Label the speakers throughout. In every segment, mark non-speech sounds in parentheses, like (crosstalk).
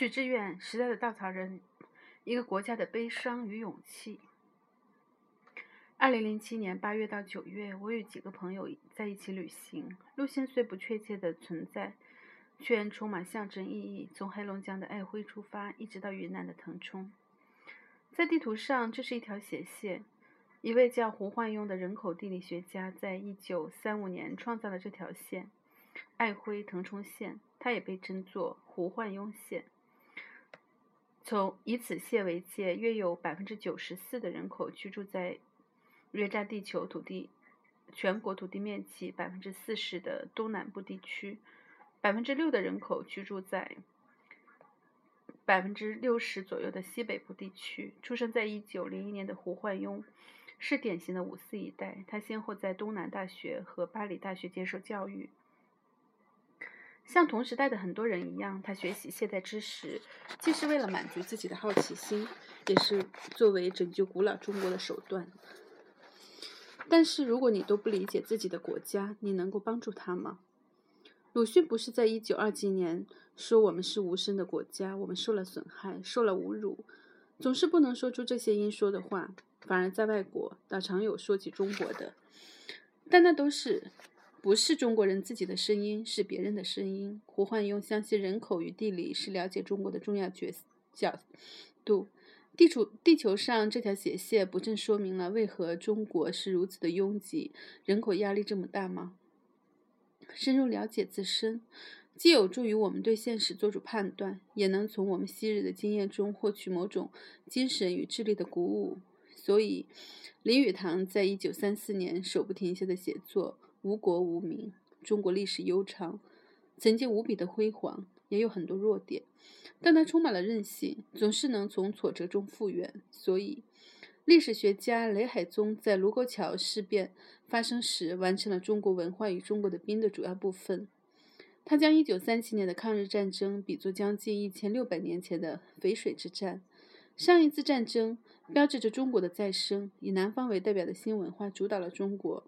Speaker 1: 许志远，时代的稻草人，一个国家的悲伤与勇气。二零零七年八月到九月，我与几个朋友在一起旅行，路线虽不确切的存在，却充满象征意义。从黑龙江的爱辉出发，一直到云南的腾冲，在地图上这是一条斜线。一位叫胡焕庸的人口地理学家，在一九三五年创造了这条线——爱辉腾冲线，它也被称作胡焕庸线。从以此线为界，约有百分之九十四的人口居住在约占地球土地全国土地面积百分之四十的东南部地区，百分之六的人口居住在百分之六十左右的西北部地区。出生在一九零一年的胡焕庸是典型的五四一代，他先后在东南大学和巴黎大学接受教育。像同时代的很多人一样，他学习现代知识，既是为了满足自己的好奇心，也是作为拯救古老中国的手段。但是，如果你都不理解自己的国家，你能够帮助他吗？鲁迅不是在一九二几年说我们是无声的国家，我们受了损害，受了侮辱，总是不能说出这些应说的话，反而在外国倒常有说起中国的，但那都是。不是中国人自己的声音，是别人的声音。胡焕庸相信人口与地理是了解中国的重要角角度。地处地球上这条斜线，不正说明了为何中国是如此的拥挤，人口压力这么大吗？深入了解自身，既有助于我们对现实做出判断，也能从我们昔日的经验中获取某种精神与智力的鼓舞。所以，林语堂在一九三四年手不停歇的写作。无国无民，中国历史悠长，曾经无比的辉煌，也有很多弱点，但它充满了韧性，总是能从挫折中复原。所以，历史学家雷海宗在卢沟桥事变发生时，完成了中国文化与中国的兵的主要部分。他将一九三七年的抗日战争比作将近一千六百年前的淝水之战。上一次战争标志着中国的再生，以南方为代表的新文化主导了中国。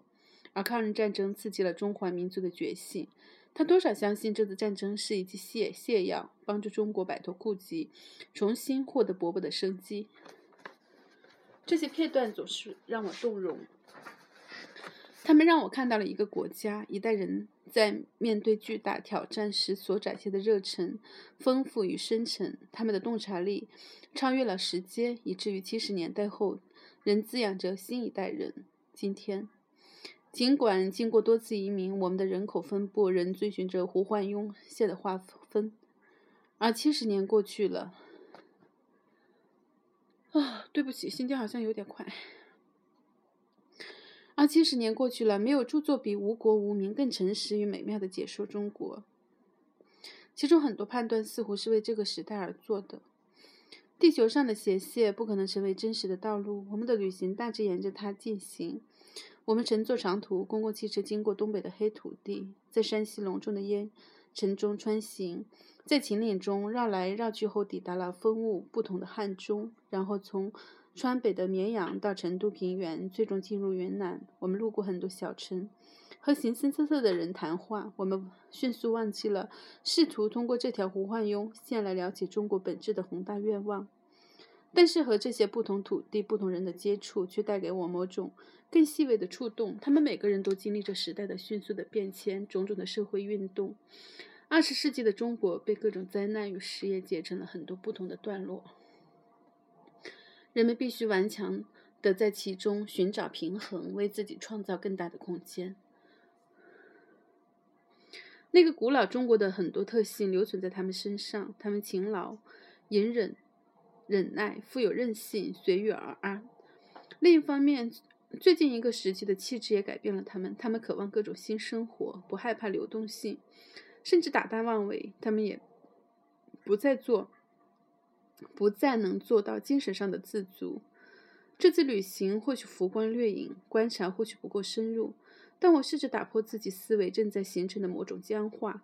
Speaker 1: 而抗日战争刺激了中华民族的觉醒，他多少相信这次战争是一剂泻泻药，帮助中国摆脱痼疾，重新获得勃勃的生机。这些片段总是让我动容，他们让我看到了一个国家、一代人在面对巨大挑战时所展现的热忱、丰富与深沉。他们的洞察力超越了时间，以至于七十年代后仍滋养着新一代人。今天。尽管经过多次移民，我们的人口分布仍遵循着胡焕庸线的划分，而七十年过去了，啊，对不起，心跳好像有点快。而七十年过去了，没有著作比《无国无民》更诚实与美妙的解说中国。其中很多判断似乎是为这个时代而做的。地球上的斜线不可能成为真实的道路，我们的旅行大致沿着它进行。我们乘坐长途公共汽车经过东北的黑土地，在山西隆重的烟尘中穿行，在秦岭中绕来绕去后，抵达了风物不同的汉中，然后从川北的绵阳到成都平原，最终进入云南。我们路过很多小城，和形形色色的人谈话。我们迅速忘记了试图通过这条胡焕庸线来了解中国本质的宏大愿望。但是和这些不同土地、不同人的接触，却带给我某种更细微的触动。他们每个人都经历着时代的迅速的变迁，种种的社会运动。二十世纪的中国被各种灾难与失业截成了很多不同的段落，人们必须顽强的在其中寻找平衡，为自己创造更大的空间。那个古老中国的很多特性留存在他们身上，他们勤劳、隐忍。忍耐，富有韧性，随遇而安。另一方面，最近一个时期的气质也改变了他们。他们渴望各种新生活，不害怕流动性，甚至打弹妄为。他们也不再做，不再能做到精神上的自足。这次旅行或许浮光掠影，观察或许不够深入，但我试着打破自己思维正在形成的某种僵化。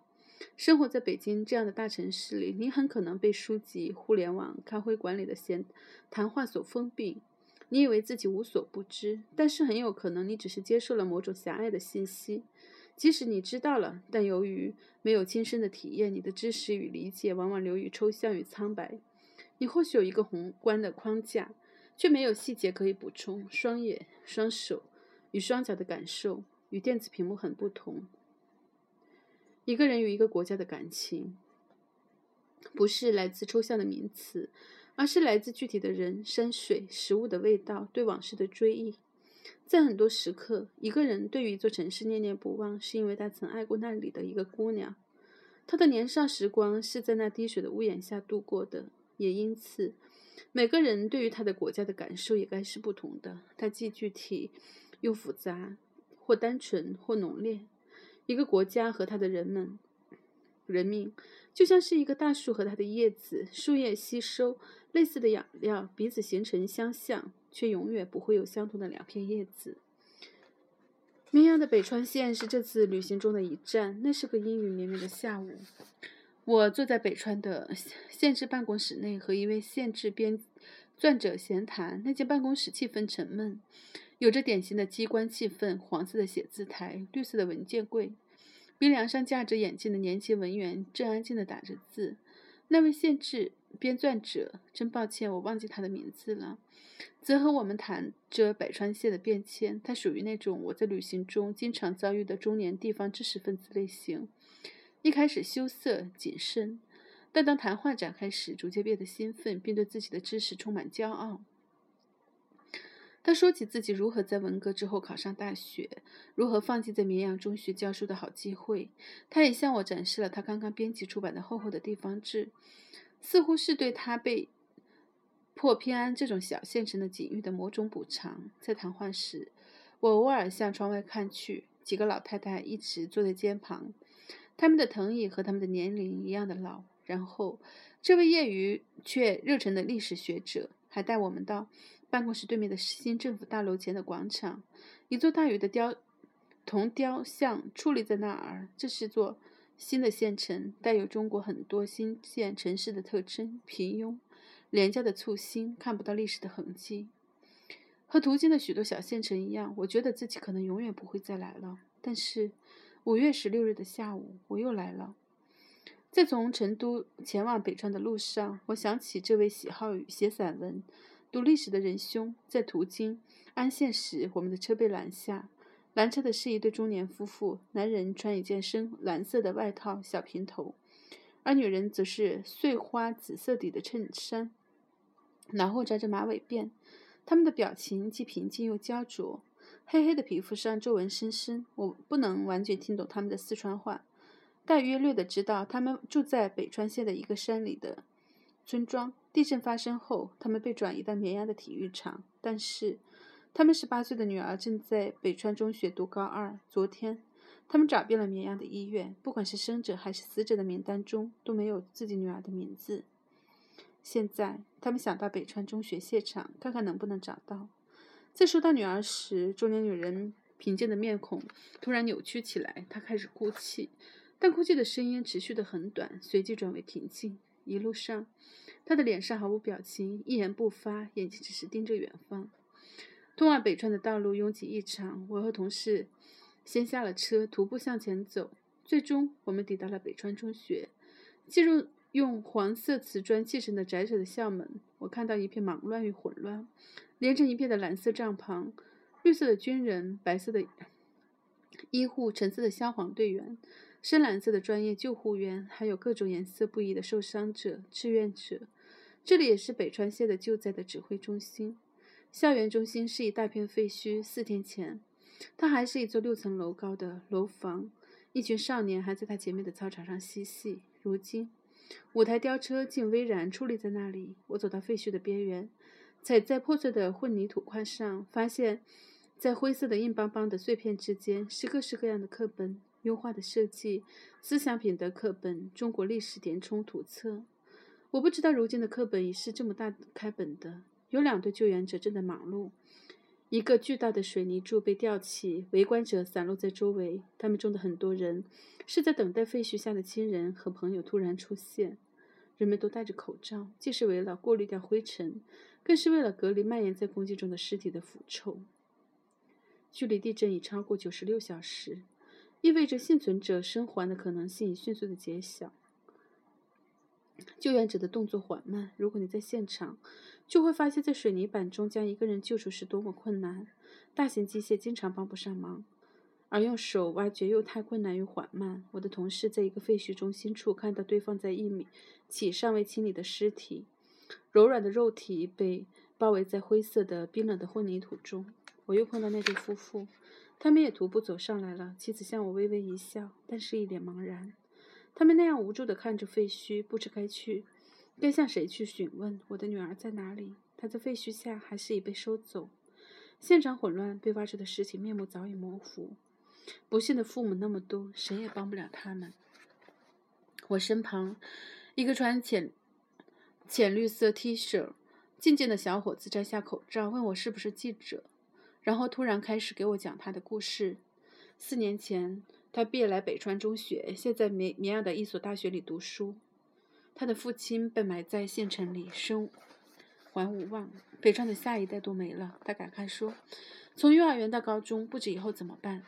Speaker 1: 生活在北京这样的大城市里，你很可能被书籍、互联网、咖啡馆里的闲谈话所封闭。你以为自己无所不知，但是很有可能你只是接受了某种狭隘的信息。即使你知道了，但由于没有亲身的体验，你的知识与理解往往流于抽象与苍白。你或许有一个宏观的框架，却没有细节可以补充。双眼、双手与双脚的感受与电子屏幕很不同。一个人与一个国家的感情，不是来自抽象的名词，而是来自具体的人、山水、食物的味道、对往事的追忆。在很多时刻，一个人对于一座城市念念不忘，是因为他曾爱过那里的一个姑娘。他的年少时光是在那滴水的屋檐下度过的。也因此，每个人对于他的国家的感受也该是不同的。它既具体又复杂，或单纯或浓烈。一个国家和他的人们、人民，就像是一个大树和它的叶子。树叶吸收类似的养料，彼此形成相像，却永远不会有相同的两片叶子。绵阳的北川县是这次旅行中的一站。那是个阴雨绵绵的下午。我坐在北川的县治办公室内，和一位县治编撰者闲谈。那间办公室气氛沉闷，有着典型的机关气氛：黄色的写字台，绿色的文件柜，鼻梁上架着眼镜的年轻文员正安静地打着字。那位县志编撰者，真抱歉，我忘记他的名字了，则和我们谈着百川县的变迁。他属于那种我在旅行中经常遭遇的中年地方知识分子类型。一开始羞涩谨慎，但当谈话展开时，逐渐变得兴奋，并对自己的知识充满骄傲。他说起自己如何在文革之后考上大学，如何放弃在绵阳中学教书的好机会。他也向我展示了他刚刚编辑出版的厚厚的地方志，似乎是对他被破偏安这种小县城的境遇的某种补偿。在谈话时，我偶尔向窗外看去，几个老太太一直坐在肩旁。他们的藤椅和他们的年龄一样的老。然后，这位业余却热忱的历史学者还带我们到办公室对面的新政府大楼前的广场。一座大禹的雕铜雕像矗立在那儿。这是座新的县城，带有中国很多新县城市的特征：平庸、廉价的簇新，看不到历史的痕迹。和途经的许多小县城一样，我觉得自己可能永远不会再来了。但是。五月十六日的下午，我又来了。在从成都前往北川的路上，我想起这位喜好写散文、读历史的仁兄。在途经安县时，我们的车被拦下。拦车的是一对中年夫妇，男人穿一件深蓝色的外套，小平头，而女人则是碎花紫色底的衬衫，脑后扎着马尾辫。他们的表情既平静又焦灼。黑黑的皮肤上皱纹深深，我不能完全听懂他们的四川话，大约略的知道他们住在北川县的一个山里的村庄。地震发生后，他们被转移到绵阳的体育场，但是他们十八岁的女儿正在北川中学读高二。昨天，他们找遍了绵阳的医院，不管是生者还是死者的名单中都没有自己女儿的名字。现在，他们想到北川中学现场看看能不能找到。在说到女儿时，中年女人平静的面孔突然扭曲起来，她开始哭泣，但哭泣的声音持续的很短，随即转为平静。一路上，他的脸上毫无表情，一言不发，眼睛只是盯着远方。通往北川的道路拥挤异常，我和同事先下了车，徒步向前走。最终，我们抵达了北川中学，进入用黄色瓷砖砌成的窄窄的校门。我看到一片忙乱与混乱。连成一片的蓝色帐篷，绿色的军人，白色的医护，橙色的消防队员，深蓝色的专业救护员，还有各种颜色不一的受伤者、志愿者。这里也是北川县的救灾的指挥中心。校园中心是一大片废墟。四天前，它还是一座六层楼高的楼房，一群少年还在它前面的操场上嬉戏。如今，五台吊车竟巍然矗立在那里。我走到废墟的边缘。踩在破碎的混凝土块上，发现，在灰色的硬邦邦的碎片之间，是各式各样的课本、优化的设计、思想品德课本、中国历史填充图册。我不知道如今的课本已是这么大开本的。有两队救援者正在忙碌，一个巨大的水泥柱被吊起，围观者散落在周围。他们中的很多人是在等待废墟下的亲人和朋友突然出现。人们都戴着口罩，既是为了过滤掉灰尘。更是为了隔离蔓延在空气中的尸体的腐臭。距离地震已超过九十六小时，意味着幸存者生还的可能性迅速的减小。救援者的动作缓慢。如果你在现场，就会发现，在水泥板中将一个人救出是多么困难。大型机械经常帮不上忙，而用手挖掘又太困难又缓慢。我的同事在一个废墟中心处看到堆放在一米起尚未清理的尸体，柔软的肉体被包围在灰色的冰冷的混凝土中。我又碰到那对夫妇。他们也徒步走上来了。妻子向我微微一笑，但是一脸茫然。他们那样无助地看着废墟，不知该去，该向谁去询问。我的女儿在哪里？她在废墟下，还是已被收走？现场混乱，被挖出的尸体面目早已模糊。不幸的父母那么多，谁也帮不了他们。我身旁，一个穿浅浅绿色 T 恤、静静的小伙子摘下口罩，问我是不是记者。然后突然开始给我讲他的故事。四年前，他毕业来北川中学，现在绵绵阳的一所大学里读书。他的父亲被埋在县城里，生还无望。北川的下一代都没了。他感慨说：“从幼儿园到高中，不知以后怎么办。”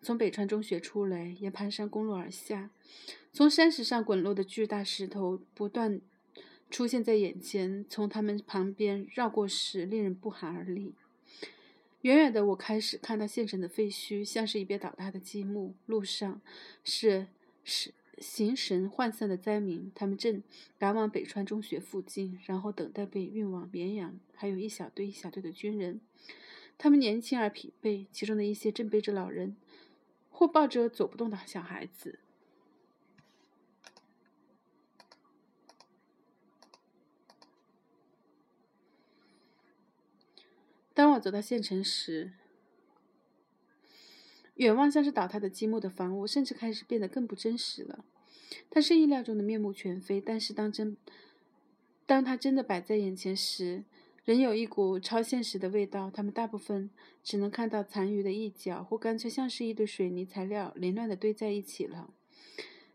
Speaker 1: 从北川中学出来，沿盘山公路而下，从山石上滚落的巨大石头不断出现在眼前，从他们旁边绕过时，令人不寒而栗。远远的，我开始看到县城的废墟，像是一边倒塌的积木。路上是是形神涣散的灾民，他们正赶往北川中学附近，然后等待被运往绵阳。还有一小队一小队的军人，他们年轻而疲惫，其中的一些正背着老人，或抱着走不动的小孩子。当我走到县城时，远望像是倒塌的积木的房屋，甚至开始变得更不真实了。它是意料中的面目全非，但是当真，当它真的摆在眼前时，仍有一股超现实的味道。它们大部分只能看到残余的一角，或干脆像是一堆水泥材料凌乱地堆在一起了。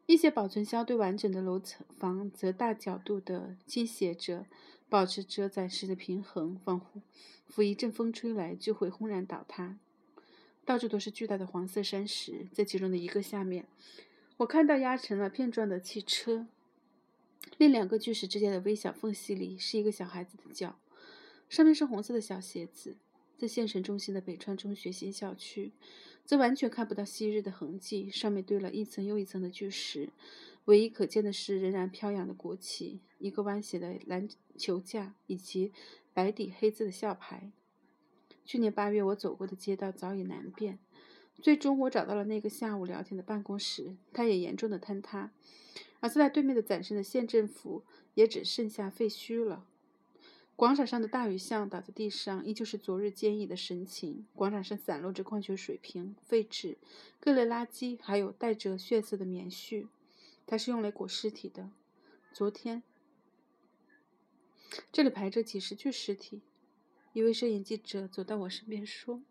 Speaker 1: 一些保存相对完整的楼层房则大角度地倾斜着。保持着暂时的平衡，仿佛一阵风吹来就会轰然倒塌。到处都是巨大的黄色山石，在其中的一个下面，我看到压成了片状的汽车。另两个巨石之间的微小缝隙里是一个小孩子的脚，上面是红色的小鞋子。在县城中心的北川中学新校区，则完全看不到昔日的痕迹，上面堆了一层又一层的巨石。唯一可见的是仍然飘扬的国旗，一个弯斜的篮球架，以及白底黑字的校牌。去年八月我走过的街道早已难辨。最终，我找到了那个下午聊天的办公室，它也严重的坍塌，而坐在对面的崭新的县政府也只剩下废墟了。广场上的大雨像倒在地上，依旧是昨日坚毅的神情。广场上散落着矿泉水瓶、废纸、各类垃圾，还有带着血色的棉絮。它是用来裹尸体的。昨天，这里排着几十具尸体。一位摄影记者走到我身边说：“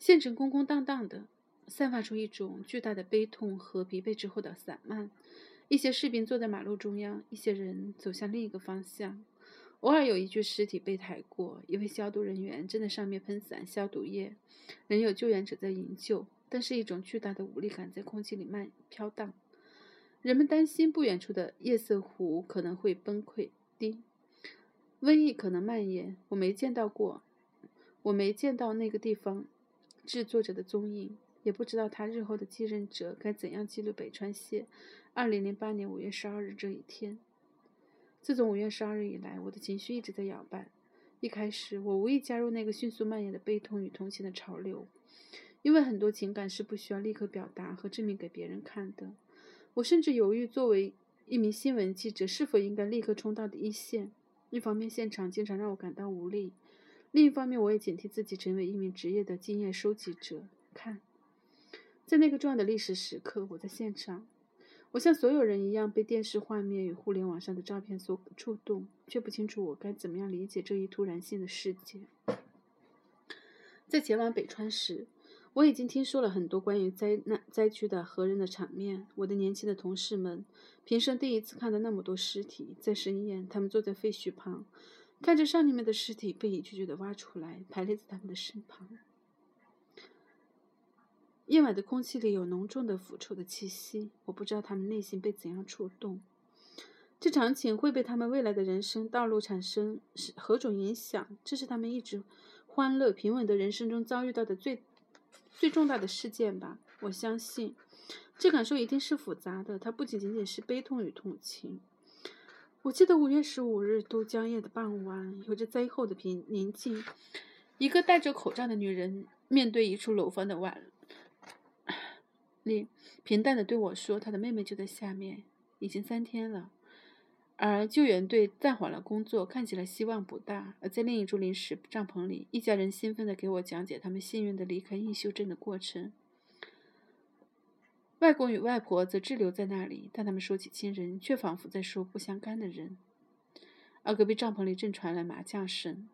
Speaker 1: 县城空空荡荡的，散发出一种巨大的悲痛和疲惫之后的散漫。一些士兵坐在马路中央，一些人走向另一个方向。偶尔有一具尸体被抬过，一位消毒人员正在上面喷洒消毒液，仍有救援者在营救。”但是，一种巨大的无力感在空气里漫飘荡。人们担心不远处的夜色湖可能会崩溃，滴，瘟疫可能蔓延。我没见到过，我没见到那个地方制作者的踪影，也不知道他日后的继任者该怎样记录北川县二零零八年五月十二日这一天。自从五月十二日以来，我的情绪一直在摇摆。一开始，我无意加入那个迅速蔓延的悲痛与同情的潮流。因为很多情感是不需要立刻表达和证明给别人看的。我甚至犹豫，作为一名新闻记者，是否应该立刻冲到第一线。一方面，现场经常让我感到无力；另一方面，我也警惕自己成为一名职业的经验收集者。看，在那个重要的历史时刻，我在现场。我像所有人一样，被电视画面与互联网上的照片所触动，却不清楚我该怎么样理解这一突然性的事件。在前往北川时。我已经听说了很多关于灾难灾区的何人的场面。我的年轻的同事们平生第一次看到那么多尸体。在深夜，他们坐在废墟旁，看着上里面的尸体被一具具的挖出来，排列在他们的身旁。夜晚的空气里有浓重的腐臭的气息。我不知道他们内心被怎样触动。这场景会被他们未来的人生道路产生是何种影响？这是他们一直欢乐平稳的人生中遭遇到的最最重大的事件吧。我相信，这感受一定是复杂的。它不仅仅仅是悲痛与同情。我记得五月十五日都江夜的傍晚，有着灾后的平宁静。一个戴着口罩的女人面对一处楼房的晚 (coughs) 里，平淡的对我说：“她的妹妹就在下面，已经三天了。”而救援队暂缓了工作，看起来希望不大。而在另一处临时帐篷里，一家人兴奋地给我讲解他们幸运地离开印秀镇的过程。外公与外婆则滞留在那里，但他们说起亲人，却仿佛在说不相干的人。而隔壁帐篷里正传来麻将声。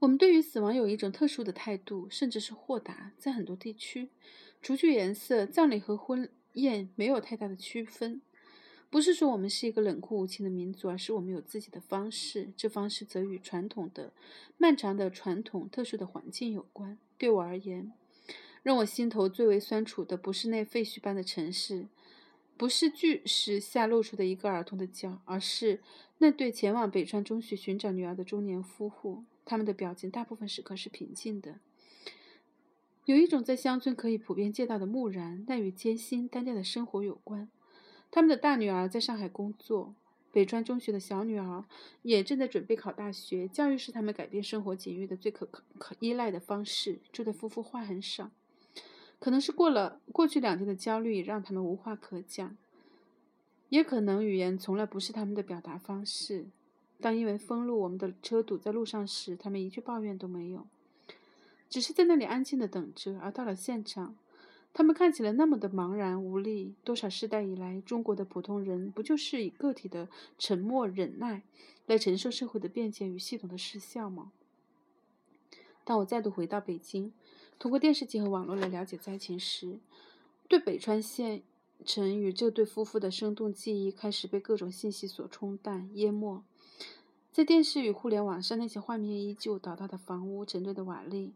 Speaker 1: 我们对于死亡有一种特殊的态度，甚至是豁达。在很多地区，除去颜色，葬礼和婚宴没有太大的区分。不是说我们是一个冷酷无情的民族，而是我们有自己的方式。这方式则与传统的、漫长的传统、特殊的环境有关。对我而言，让我心头最为酸楚的，不是那废墟般的城市，不是巨石下露出的一个儿童的脚，而是那对前往北川中学寻找女儿的中年夫妇。他们的表情大部分时刻是平静的，有一种在乡村可以普遍见到的木然，但与艰辛单调的生活有关。他们的大女儿在上海工作，北川中学的小女儿也正在准备考大学。教育是他们改变生活境遇的最可可可依赖的方式。这对夫妇话很少，可能是过了过去两天的焦虑让他们无话可讲，也可能语言从来不是他们的表达方式。当因为封路，我们的车堵在路上时，他们一句抱怨都没有，只是在那里安静的等着。而到了现场。他们看起来那么的茫然无力。多少世代以来，中国的普通人不就是以个体的沉默忍耐来承受社会的变迁与系统的失效吗？当我再度回到北京，通过电视机和网络来了解灾情时，对北川县城与这对夫妇的生动记忆开始被各种信息所冲淡淹没。在电视与互联网上，那些画面依旧：倒塌的房屋，成堆的瓦砾。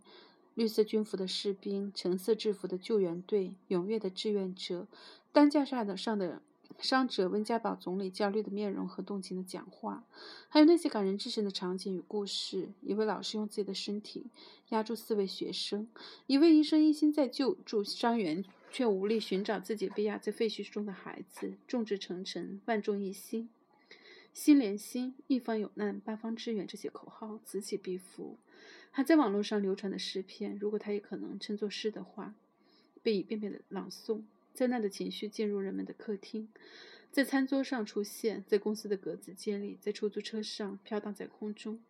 Speaker 1: 绿色军服的士兵，橙色制服的救援队，踊跃的志愿者，担架上的上的伤者，温家宝总理焦虑的面容和动情的讲话，还有那些感人至深的场景与故事。一位老师用自己的身体压住四位学生，一位医生一心在救助伤员，却无力寻找自己被压在废墟中的孩子。众志成城，万众一心，心连心，一方有难，八方支援。这些口号此起彼伏。还在网络上流传的诗篇，如果它也可能称作诗的话，被一遍遍的朗诵。灾难的情绪进入人们的客厅，在餐桌上出现，在公司的格子间里，在出租车上飘荡在空中、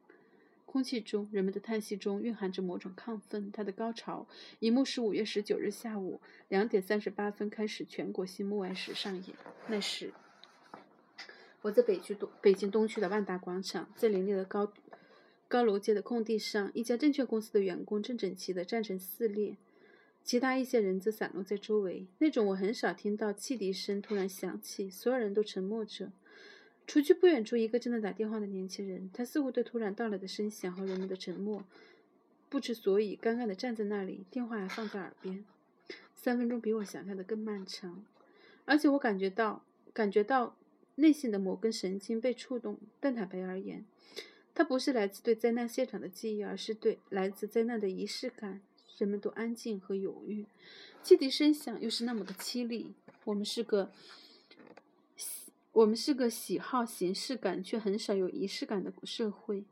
Speaker 1: 空气中，人们的叹息中蕴含着某种亢奋。它的高潮一幕是五月十九日下午两点三十八分开始全国性幕外时上演。那时，我在北区东北京东区的万达广场，在林立的高。高楼街的空地上，一家证券公司的员工正整齐地站成四列，其他一些人则散落在周围。那种我很少听到汽笛声突然响起，所有人都沉默着，除去不远处一个正在打电话的年轻人，他似乎对突然到来的声响和人们的沉默不知所以，尴尬地站在那里，电话还放在耳边。三分钟比我想象的更漫长，而且我感觉到感觉到内心的某根神经被触动，但坦白而言。它不是来自对灾难现场的记忆，而是对来自灾难的仪式感。人们都安静和犹豫，汽笛声响又是那么的凄厉。我们是个，我们是个喜好形式感却很少有仪式感的社会。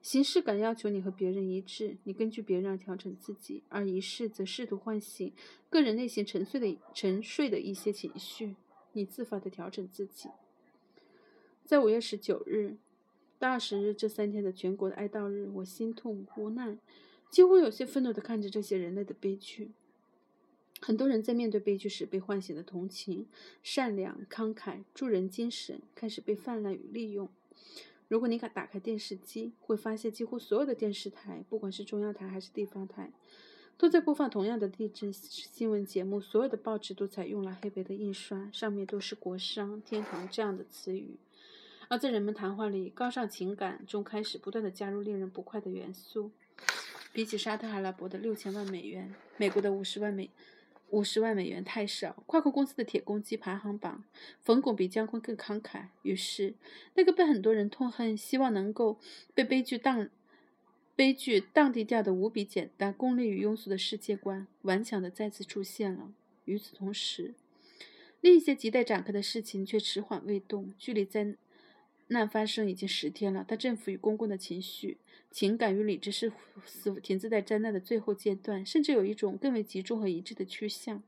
Speaker 1: 形式感要求你和别人一致，你根据别人而调整自己；而仪式则试图唤醒个人内心沉睡的沉睡的一些情绪，你自发的调整自己。在五月十九日。到二十日这三天的全国的哀悼日，我心痛无奈，几乎有些愤怒地看着这些人类的悲剧。很多人在面对悲剧时被唤醒的同情、善良、慷慨、助人精神开始被泛滥与利用。如果你敢打开电视机，会发现几乎所有的电视台，不管是中央台还是地方台，都在播放同样的地震新闻节目。所有的报纸都采用了黑白的印刷，上面都是“国殇”“天堂”这样的词语。而在人们谈话里，高尚情感中开始不断的加入令人不快的元素。比起沙特阿拉伯的六千万美元，美国的五十万美五十万美元太少。跨国公司的铁公鸡排行榜，冯巩比姜昆更慷慨。于是，那个被很多人痛恨、希望能够被悲剧荡悲剧荡涤掉的无比简单、功利与庸俗的世界观，顽强地再次出现了。与此同时，另一些亟待展开的事情却迟缓未动。距离在难发生已经十天了，但政府与公共的情绪、情感与理智是似乎停滞在灾难的最后阶段，甚至有一种更为集中和一致的趋向。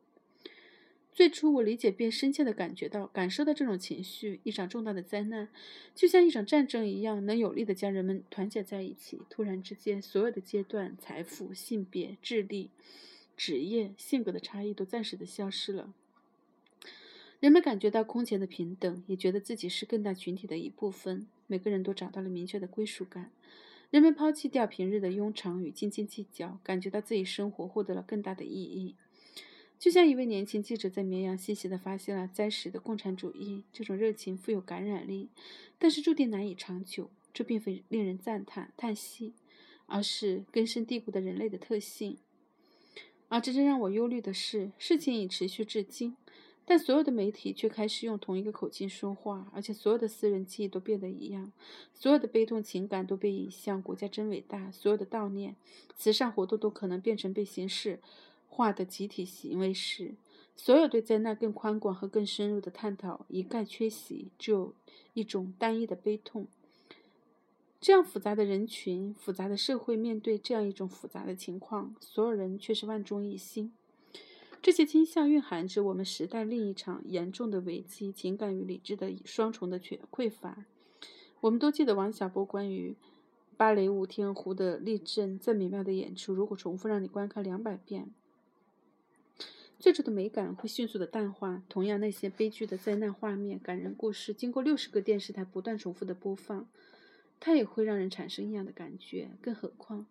Speaker 1: 最初，我理解并深切地感觉到、感受到这种情绪。一场重大的灾难，就像一场战争一样，能有力地将人们团结在一起。突然之间，所有的阶段、财富、性别、智力、职业、性格的差异都暂时的消失了。人们感觉到空前的平等，也觉得自己是更大群体的一部分。每个人都找到了明确的归属感。人们抛弃掉平日的庸常与斤斤计较，感觉到自己生活获得了更大的意义。就像一位年轻记者在绵阳细细地发现了灾时的共产主义，这种热情富有感染力，但是注定难以长久。这并非令人赞叹、叹息，而是根深蒂固的人类的特性。而真正让我忧虑的是，事情已持续至今，但所有的媒体却开始用同一个口径说话，而且所有的私人记忆都变得一样，所有的悲痛情感都被引向“国家真伟大”，所有的悼念、慈善活动都可能变成被形式。化的集体行为时，所有对灾难更宽广和更深入的探讨一概缺席，只有一种单一的悲痛。这样复杂的人群、复杂的社会，面对这样一种复杂的情况，所有人却是万众一心。这些倾向蕴含着我们时代另一场严重的危机——情感与理智的双重的缺匮乏。我们都记得王小波关于芭蕾舞《天鹅湖》的立正再美妙的演出，如果重复让你观看两百遍。最初的美感会迅速的淡化。同样，那些悲剧的灾难画面、感人故事，经过六十个电视台不断重复的播放，它也会让人产生异样的感觉。更何况，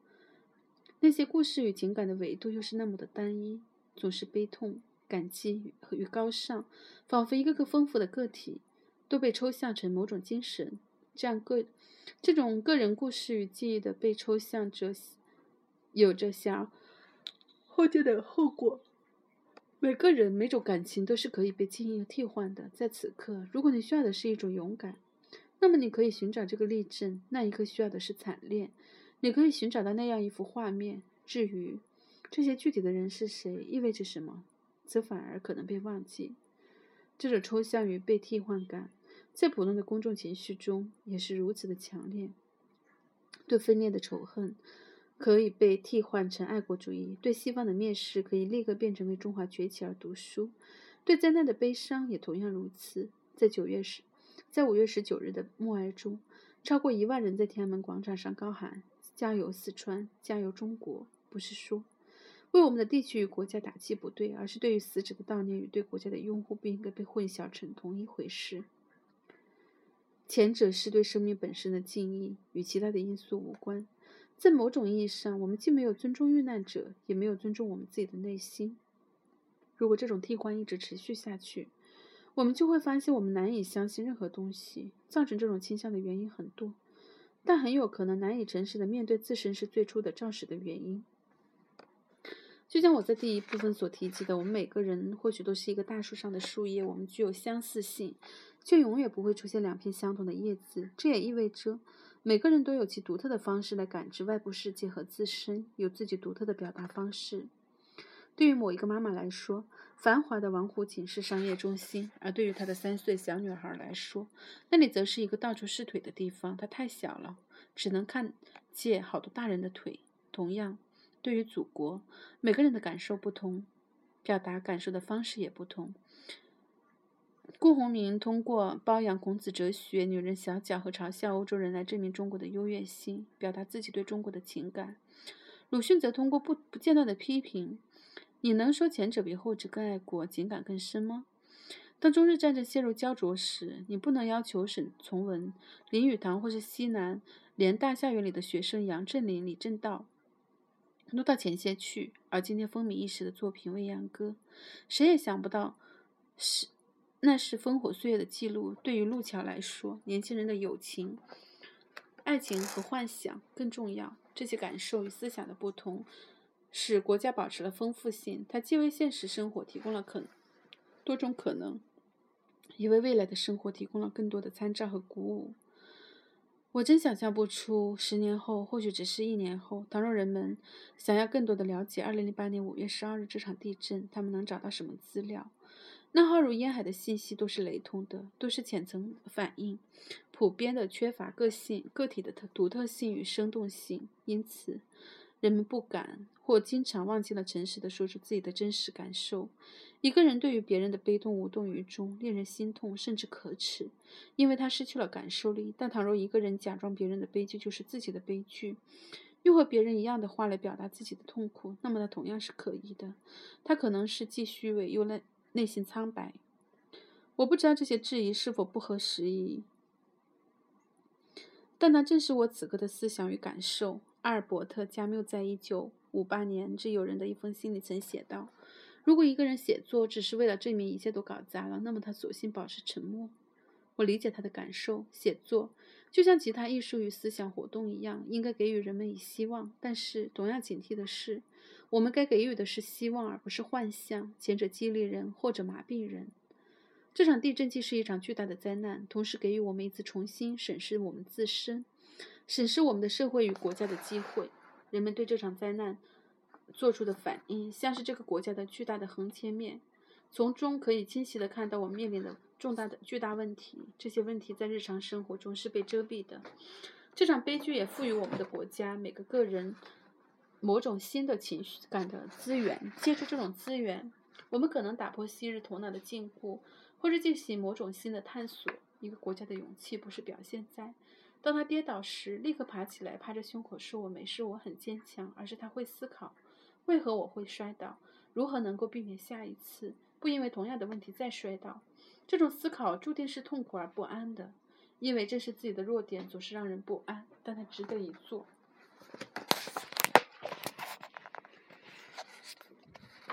Speaker 1: 那些故事与情感的维度又是那么的单一，总是悲痛、感激与高尚，仿佛一个个丰富的个体都被抽象成某种精神。这样个这种个人故事与记忆的被抽象着，有着想后见的后果。每个人每种感情都是可以被轻易替换的。在此刻，如果你需要的是一种勇敢，那么你可以寻找这个例证；那一刻需要的是惨烈，你可以寻找到那样一幅画面。至于这些具体的人是谁，意味着什么，则反而可能被忘记。这种抽象与被替换感，在普通的公众情绪中也是如此的强烈。对分裂的仇恨。可以被替换成爱国主义，对西方的蔑视可以立刻变成为中华崛起而读书，对灾难的悲伤也同样如此。在九月十，在五月十九日的默哀中，超过一万人在天安门广场上高喊“加油四川，加油中国”。不是说为我们的地区与国家打气不对，而是对于死者的悼念与对国家的拥护不应该被混淆成同一回事。前者是对生命本身的敬意，与其他的因素无关。在某种意义上，我们既没有尊重遇难者，也没有尊重我们自己的内心。如果这种替换一直持续下去，我们就会发现我们难以相信任何东西。造成这种倾向的原因很多，但很有可能难以诚实的面对自身是最初的肇始的原因。就像我在第一部分所提及的，我们每个人或许都是一个大树上的树叶，我们具有相似性，却永远不会出现两片相同的叶子。这也意味着。每个人都有其独特的方式来感知外部世界和自身，有自己独特的表达方式。对于某一个妈妈来说，繁华的王府井是商业中心；而对于她的三岁小女孩来说，那里则是一个到处是腿的地方。她太小了，只能看见好多大人的腿。同样，对于祖国，每个人的感受不同，表达感受的方式也不同。顾鸿铭通过褒扬孔子哲学、女人小脚和嘲笑欧洲人来证明中国的优越性，表达自己对中国的情感。鲁迅则通过不不间断的批评。你能说前者比后者更爱国、情感更深吗？当中日战争陷入焦灼时，你不能要求沈从文、林语堂或是西南联大校园里的学生杨振林、李政道都到前线去。而今天风靡一时的作品《未央歌》，谁也想不到是。那是烽火岁月的记录。对于路桥来说，年轻人的友情、爱情和幻想更重要。这些感受与思想的不同，使国家保持了丰富性。它既为现实生活提供了可多种可能，也为未来的生活提供了更多的参照和鼓舞。我真想象不出，十年后，或许只是一年后，倘若人们想要更多的了解2008年5月12日这场地震，他们能找到什么资料？那浩如烟海的信息都是雷同的，都是浅层反应，普遍的缺乏个性、个体的独特性与生动性。因此，人们不敢或经常忘记了诚实的说出自己的真实感受。一个人对于别人的悲痛无动于衷，令人心痛，甚至可耻，因为他失去了感受力。但倘若一个人假装别人的悲剧就是自己的悲剧，用和别人一样的话来表达自己的痛苦，那么他同样是可疑的。他可能是既虚伪又内内心苍白。我不知道这些质疑是否不合时宜，但那正是我此刻的思想与感受。阿尔伯特·加缪在一九五八年致友人的一封信里曾写道。如果一个人写作只是为了证明一切都搞砸了，那么他索性保持沉默。我理解他的感受。写作就像其他艺术与思想活动一样，应该给予人们以希望。但是，同样警惕的是，我们该给予的是希望，而不是幻象。前者激励人，或者麻痹人。这场地震既是一场巨大的灾难，同时给予我们一次重新审视我们自身、审视我们的社会与国家的机会。人们对这场灾难。做出的反应，像是这个国家的巨大的横切面，从中可以清晰地看到我们面临的重大的巨大问题。这些问题在日常生活中是被遮蔽的。这场悲剧也赋予我们的国家每个个人某种新的情绪感的资源。借助这种资源，我们可能打破昔日头脑的禁锢，或者进行某种新的探索。一个国家的勇气不是表现在。当他跌倒时，立刻爬起来，拍着胸口说：“我没事，我很坚强。”而是他会思考：为何我会摔倒？如何能够避免下一次不因为同样的问题再摔倒？这种思考注定是痛苦而不安的，因为正是自己的弱点总是让人不安，但他值得一做。